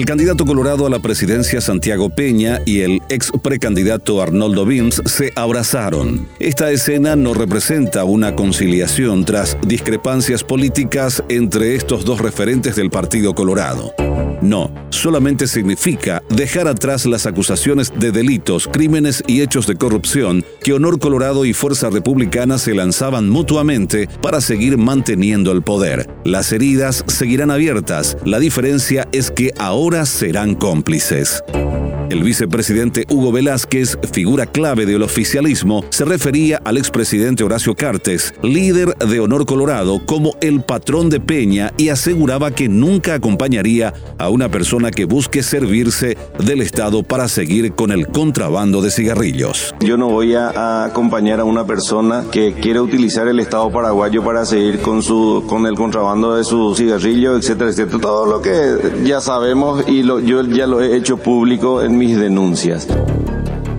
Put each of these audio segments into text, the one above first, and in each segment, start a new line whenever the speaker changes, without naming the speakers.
El candidato colorado a la presidencia Santiago Peña y el ex precandidato Arnoldo Bims se abrazaron. Esta escena no representa una conciliación tras discrepancias políticas entre estos dos referentes del Partido Colorado. No, solamente significa dejar atrás las acusaciones de delitos, crímenes y hechos de corrupción que Honor Colorado y Fuerza Republicana se lanzaban mutuamente para seguir manteniendo el poder. Las heridas seguirán abiertas, la diferencia es que ahora serán cómplices. El vicepresidente Hugo Velázquez, figura clave del oficialismo, se refería al expresidente Horacio Cartes, líder de Honor Colorado, como el patrón de Peña y aseguraba que nunca acompañaría a una persona que busque servirse del Estado para seguir con el contrabando de cigarrillos.
Yo no voy a, acompañar a una persona que quiere utilizar el Estado paraguayo para seguir con su con el contrabando de sus cigarrillos, etcétera, etcétera. Todo lo que ya sabemos y lo, yo ya lo he hecho público en mis denuncias.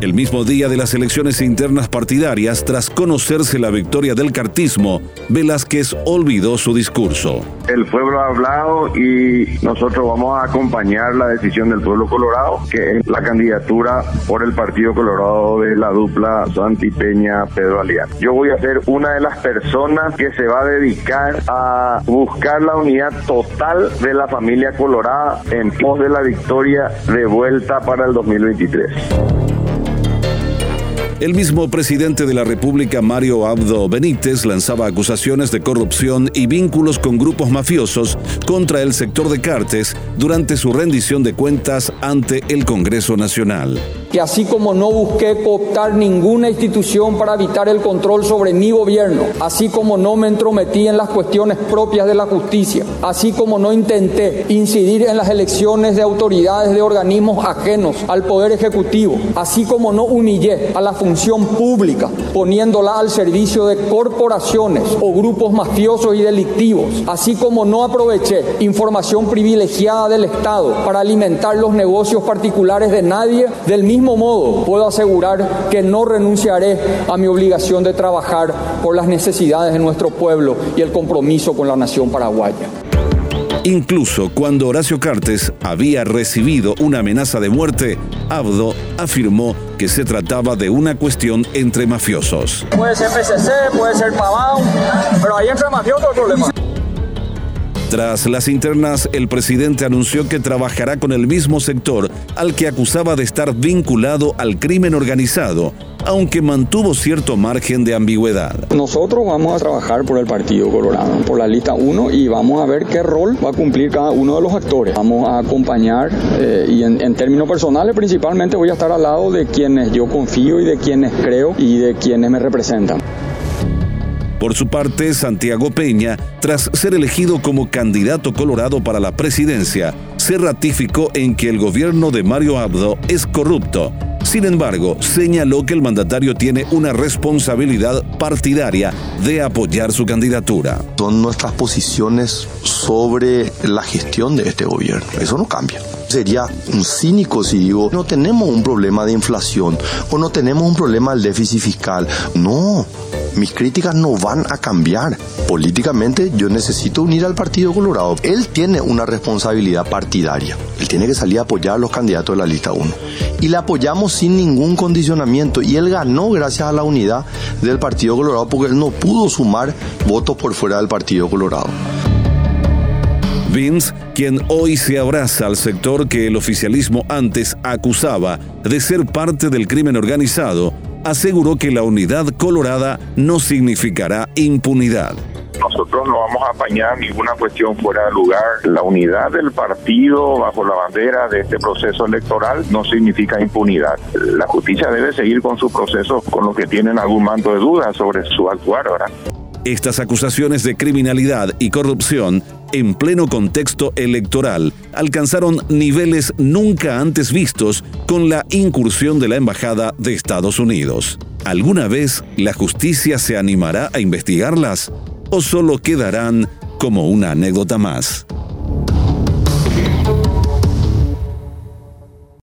El mismo día de las elecciones internas partidarias, tras conocerse la victoria del cartismo, Velázquez olvidó su discurso.
El pueblo ha hablado y nosotros vamos a acompañar la decisión del pueblo colorado, que es la candidatura por el Partido Colorado de la dupla Santi Peña Pedro Alián. Yo voy a ser una de las personas que se va a dedicar a buscar la unidad total de la familia colorada en pos de la victoria de vuelta para el 2023.
El mismo presidente de la República, Mario Abdo Benítez, lanzaba acusaciones de corrupción y vínculos con grupos mafiosos contra el sector de Cartes durante su rendición de cuentas ante el Congreso Nacional
que así como no busqué cooptar ninguna institución para evitar el control sobre mi gobierno, así como no me entrometí en las cuestiones propias de la justicia, así como no intenté incidir en las elecciones de autoridades de organismos ajenos al Poder Ejecutivo, así como no humillé a la función pública poniéndola al servicio de corporaciones o grupos mafiosos y delictivos, así como no aproveché información privilegiada del Estado para alimentar los negocios particulares de nadie, del mismo mismo modo, puedo asegurar que no renunciaré a mi obligación de trabajar por las necesidades de nuestro pueblo y el compromiso con la nación paraguaya.
Incluso cuando Horacio Cartes había recibido una amenaza de muerte, Abdo afirmó que se trataba de una cuestión entre mafiosos.
Puede ser PCC, puede ser Pavão, pero ahí entre mafiosos el problema.
Tras las internas, el presidente anunció que trabajará con el mismo sector al que acusaba de estar vinculado al crimen organizado, aunque mantuvo cierto margen de ambigüedad.
Nosotros vamos a trabajar por el Partido Colorado, por la lista 1, y vamos a ver qué rol va a cumplir cada uno de los actores. Vamos a acompañar eh, y en, en términos personales principalmente voy a estar al lado de quienes yo confío y de quienes creo y de quienes me representan.
Por su parte, Santiago Peña, tras ser elegido como candidato colorado para la presidencia, se ratificó en que el gobierno de Mario Abdo es corrupto. Sin embargo, señaló que el mandatario tiene una responsabilidad partidaria de apoyar su candidatura.
Son nuestras posiciones sobre la gestión de este gobierno. Eso no cambia. Sería un cínico si digo, no tenemos un problema de inflación o no tenemos un problema del déficit fiscal. No, mis críticas no van a cambiar. Políticamente yo necesito unir al Partido Colorado. Él tiene una responsabilidad partidaria. Él tiene que salir a apoyar a los candidatos de la lista 1. Y le apoyamos sin ningún condicionamiento. Y él ganó gracias a la unidad del Partido Colorado porque él no pudo sumar votos por fuera del Partido Colorado.
Vince, quien hoy se abraza al sector que el oficialismo antes acusaba de ser parte del crimen organizado, aseguró que la unidad colorada no significará impunidad.
Nosotros no vamos a apañar ninguna cuestión fuera de lugar. La unidad del partido bajo la bandera de este proceso electoral no significa impunidad. La justicia debe seguir con su proceso con los que tienen algún manto de duda sobre su actuar ahora.
Estas acusaciones de criminalidad y corrupción en pleno contexto electoral alcanzaron niveles nunca antes vistos con la incursión de la Embajada de Estados Unidos. ¿Alguna vez la justicia se animará a investigarlas o solo quedarán como una anécdota más?